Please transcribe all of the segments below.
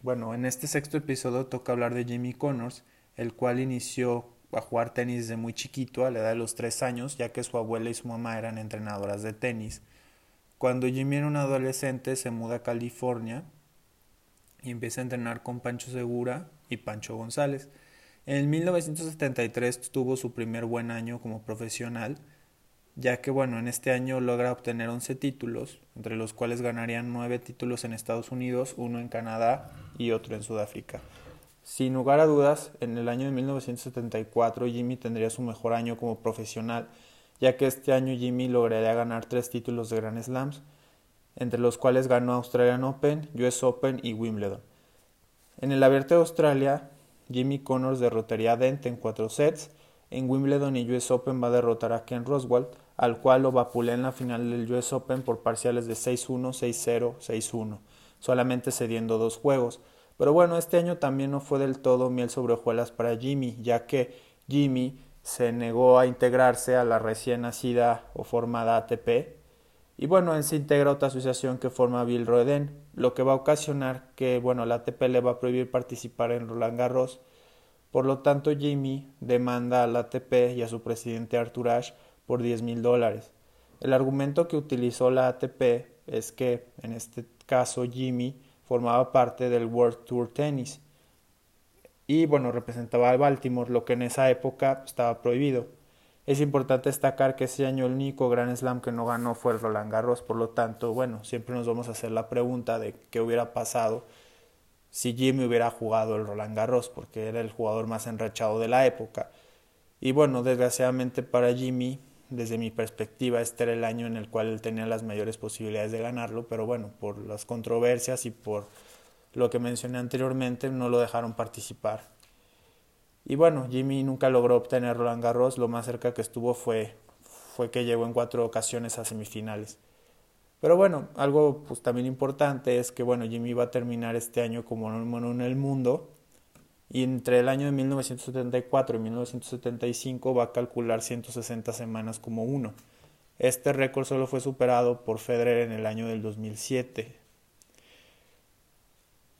Bueno, en este sexto episodio toca hablar de Jimmy Connors, el cual inició a jugar tenis desde muy chiquito, a la edad de los tres años, ya que su abuela y su mamá eran entrenadoras de tenis. Cuando Jimmy era un adolescente, se muda a California y empieza a entrenar con Pancho Segura y Pancho González. En 1973 tuvo su primer buen año como profesional, ya que bueno, en este año logra obtener 11 títulos, entre los cuales ganarían 9 títulos en Estados Unidos, uno en Canadá y otro en Sudáfrica. Sin lugar a dudas, en el año de 1974 Jimmy tendría su mejor año como profesional, ya que este año Jimmy lograría ganar tres títulos de Grand Slams, entre los cuales ganó Australian Open, US Open y Wimbledon. En el Abierto de Australia, Jimmy Connors derrotaría a Dent en cuatro sets, en Wimbledon y US Open va a derrotar a Ken Roswell, al cual lo vapulé en la final del US Open por parciales de 6-1, 6-0, 6-1, solamente cediendo dos juegos. Pero bueno, este año también no fue del todo miel sobre hojuelas para Jimmy, ya que Jimmy se negó a integrarse a la recién nacida o formada ATP, y bueno, él se integra otra asociación que forma Bill Roden, lo que va a ocasionar que, bueno, la ATP le va a prohibir participar en Roland Garros. Por lo tanto, Jimmy demanda a la ATP y a su presidente Arthur Ashe por 10 mil dólares. El argumento que utilizó la ATP es que, en este caso, Jimmy formaba parte del World Tour Tennis y, bueno, representaba a Baltimore, lo que en esa época estaba prohibido. Es importante destacar que ese año el único Grand Slam que no ganó fue el Roland Garros, por lo tanto, bueno, siempre nos vamos a hacer la pregunta de qué hubiera pasado si Jimmy hubiera jugado el Roland Garros, porque era el jugador más enrachado de la época. Y bueno, desgraciadamente para Jimmy, desde mi perspectiva, este era el año en el cual él tenía las mayores posibilidades de ganarlo, pero bueno, por las controversias y por lo que mencioné anteriormente, no lo dejaron participar. Y bueno, Jimmy nunca logró obtener Roland Garros, lo más cerca que estuvo fue, fue que llegó en cuatro ocasiones a semifinales. Pero bueno, algo pues también importante es que bueno, Jimmy va a terminar este año como número en el mundo y entre el año de 1974 y 1975 va a calcular 160 semanas como uno. Este récord solo fue superado por Federer en el año del 2007.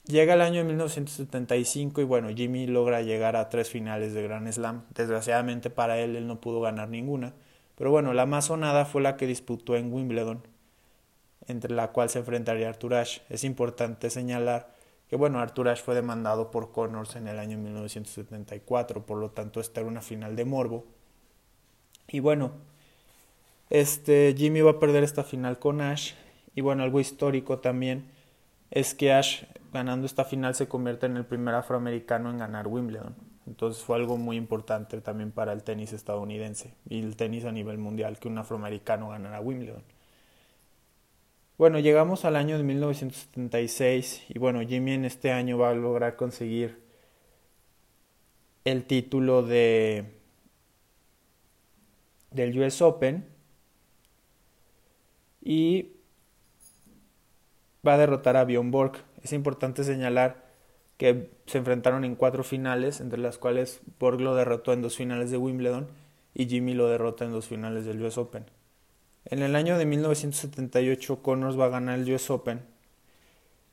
Llega el año de 1975 y bueno, Jimmy logra llegar a tres finales de Grand Slam. Desgraciadamente para él, él no pudo ganar ninguna. Pero bueno, la más sonada fue la que disputó en Wimbledon, entre la cual se enfrentaría Arthur Ashe. Es importante señalar que bueno, Arthur Ashe fue demandado por Connors en el año 1974, por lo tanto esta era una final de morbo. Y bueno, este Jimmy va a perder esta final con Ashe y bueno, algo histórico también es que Ash ganando esta final se convierte en el primer afroamericano en ganar Wimbledon. Entonces fue algo muy importante también para el tenis estadounidense y el tenis a nivel mundial que un afroamericano ganara Wimbledon. Bueno, llegamos al año de 1976 y bueno, Jimmy en este año va a lograr conseguir el título de del US Open y va a derrotar a Bjorn Borg. Es importante señalar que se enfrentaron en cuatro finales, entre las cuales Borg lo derrotó en dos finales de Wimbledon y Jimmy lo derrota en dos finales del US Open. En el año de 1978 Connors va a ganar el US Open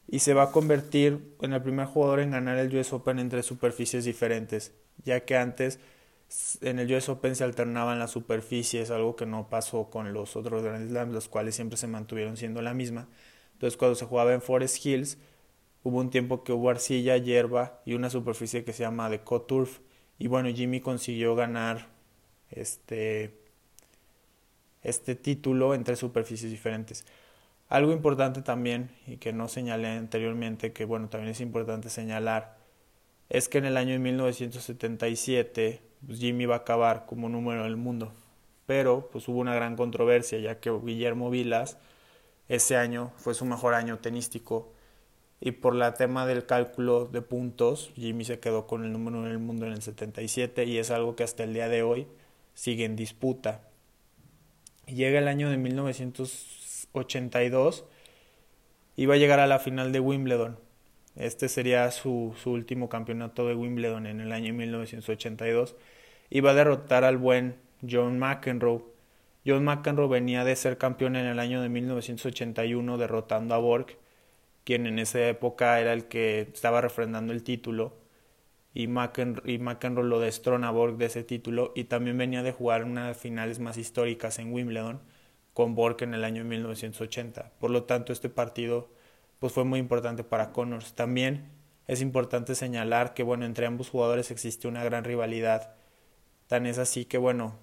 y se va a convertir en el primer jugador en ganar el US Open entre superficies diferentes, ya que antes en el US Open se alternaban las superficies, algo que no pasó con los otros Grand Slams, los cuales siempre se mantuvieron siendo la misma. Entonces cuando se jugaba en Forest Hills, hubo un tiempo que hubo arcilla, hierba y una superficie que se llama de Turf. Y bueno, Jimmy consiguió ganar este, este título entre superficies diferentes. Algo importante también, y que no señalé anteriormente, que bueno, también es importante señalar, es que en el año de 1977 pues, Jimmy va a acabar como número del mundo. Pero pues hubo una gran controversia, ya que Guillermo Vilas ese año fue su mejor año tenístico y por la tema del cálculo de puntos, Jimmy se quedó con el número en el mundo en el 77 y es algo que hasta el día de hoy sigue en disputa. Llega el año de 1982 y va a llegar a la final de Wimbledon. Este sería su, su último campeonato de Wimbledon en el año 1982 y va a derrotar al buen John McEnroe John McEnroe venía de ser campeón en el año de 1981 derrotando a Borg quien en esa época era el que estaba refrendando el título, y McEnroe, y McEnroe lo destrona a Borg de ese título, y también venía de jugar unas finales más históricas en Wimbledon con Borg en el año 1980. Por lo tanto, este partido pues fue muy importante para Connors. También es importante señalar que bueno, entre ambos jugadores existió una gran rivalidad. Tan es así que bueno,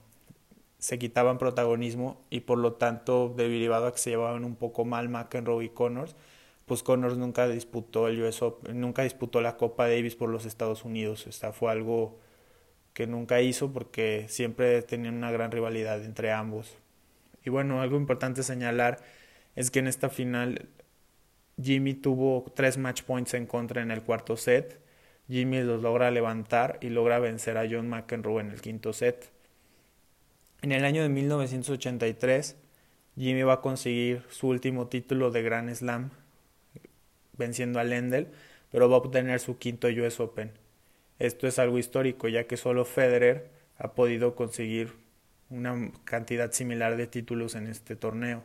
se quitaban protagonismo y por lo tanto, derivado a que se llevaban un poco mal McEnroe y Connors, pues Connors nunca disputó el US nunca disputó la Copa Davis por los Estados Unidos. Esta fue algo que nunca hizo porque siempre tenían una gran rivalidad entre ambos. Y bueno, algo importante señalar es que en esta final Jimmy tuvo tres match points en contra en el cuarto set. Jimmy los logra levantar y logra vencer a John McEnroe en el quinto set. En el año de 1983, Jimmy va a conseguir su último título de Grand Slam, venciendo a Lendl, pero va a obtener su quinto US Open. Esto es algo histórico, ya que solo Federer ha podido conseguir una cantidad similar de títulos en este torneo.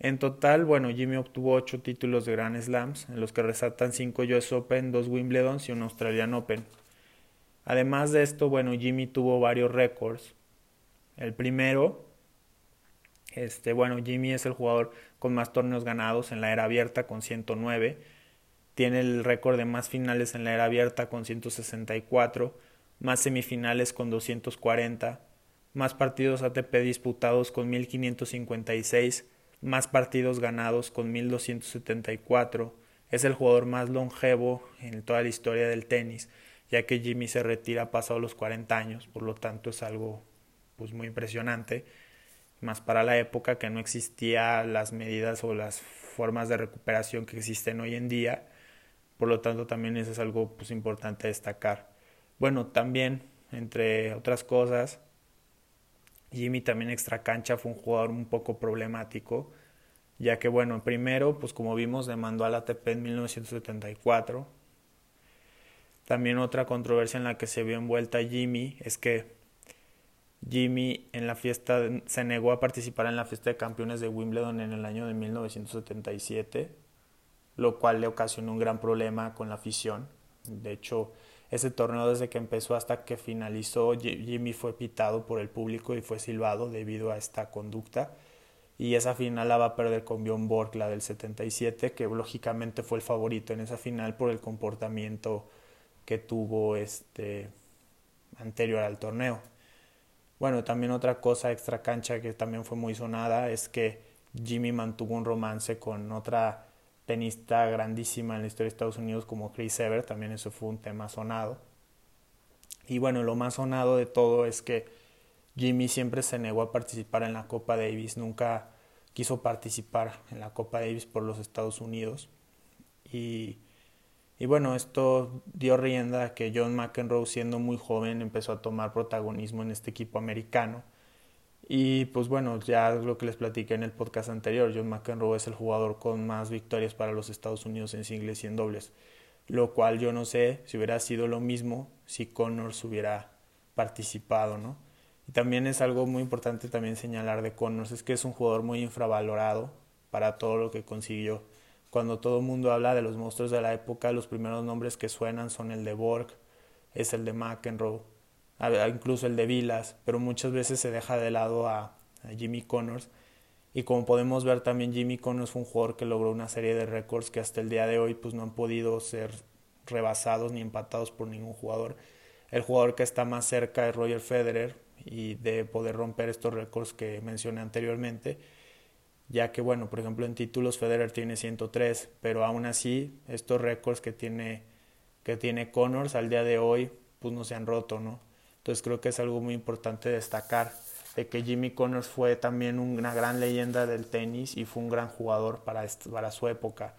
En total, bueno, Jimmy obtuvo ocho títulos de Grand Slams, en los que resaltan cinco US Open, dos Wimbledon y un Australian Open. Además de esto, bueno, Jimmy tuvo varios récords. El primero, este, bueno, Jimmy es el jugador con más torneos ganados en la era abierta con 109. Tiene el récord de más finales en la era abierta con 164, más semifinales con 240, más partidos ATP disputados con 1556 más partidos ganados con 1274. Es el jugador más longevo en toda la historia del tenis, ya que Jimmy se retira pasado los 40 años, por lo tanto es algo pues muy impresionante, más para la época que no existía las medidas o las formas de recuperación que existen hoy en día, por lo tanto también eso es algo pues importante destacar. Bueno, también entre otras cosas, Jimmy también extra cancha fue un jugador un poco problemático, ya que bueno, primero, pues como vimos, demandó al ATP en 1974. También otra controversia en la que se vio envuelta Jimmy es que Jimmy en la fiesta se negó a participar en la fiesta de campeones de Wimbledon en el año de 1977, lo cual le ocasionó un gran problema con la afición. De hecho, ese torneo desde que empezó hasta que finalizó, Jimmy fue pitado por el público y fue silbado debido a esta conducta. Y esa final la va a perder con Bjorn Borg, la del 77, que lógicamente fue el favorito en esa final por el comportamiento que tuvo este anterior al torneo. Bueno, también otra cosa extra cancha que también fue muy sonada es que Jimmy mantuvo un romance con otra tenista grandísima en la historia de Estados Unidos como Chris Evert, también eso fue un tema sonado. Y bueno, lo más sonado de todo es que Jimmy siempre se negó a participar en la Copa Davis, nunca quiso participar en la Copa Davis por los Estados Unidos. Y, y bueno, esto dio rienda a que John McEnroe, siendo muy joven, empezó a tomar protagonismo en este equipo americano y pues bueno, ya lo que les platiqué en el podcast anterior, John McEnroe es el jugador con más victorias para los Estados Unidos en singles y en dobles. Lo cual yo no sé si hubiera sido lo mismo si Connors hubiera participado, ¿no? Y también es algo muy importante también señalar de Connors, es que es un jugador muy infravalorado para todo lo que consiguió. Cuando todo el mundo habla de los monstruos de la época, los primeros nombres que suenan son el de Borg, es el de McEnroe, incluso el de Vilas, pero muchas veces se deja de lado a, Jimmy Connors. Y como podemos ver también Jimmy Connors fue un jugador que logró una serie de récords que hasta el día de hoy pues no han podido ser rebasados ni empatados por ningún jugador. El jugador que está más cerca es Roger Federer y de poder romper estos récords que mencioné anteriormente, ya que bueno, por ejemplo en títulos Federer tiene 103, pero aún así estos récords que tiene que tiene Connors al día de hoy pues no se han roto, ¿no? Entonces creo que es algo muy importante destacar de que Jimmy Connors fue también una gran leyenda del tenis y fue un gran jugador para, para su época.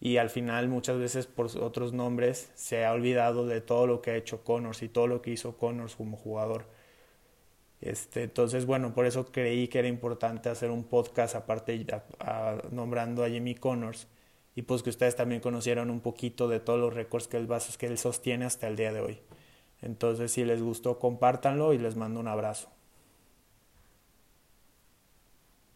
Y al final muchas veces por otros nombres se ha olvidado de todo lo que ha hecho Connors y todo lo que hizo Connors como jugador. Este, entonces, bueno, por eso creí que era importante hacer un podcast aparte nombrando a Jimmy Connors y pues que ustedes también conocieran un poquito de todos los récords que él, que él sostiene hasta el día de hoy. Entonces, si les gustó, compártanlo y les mando un abrazo.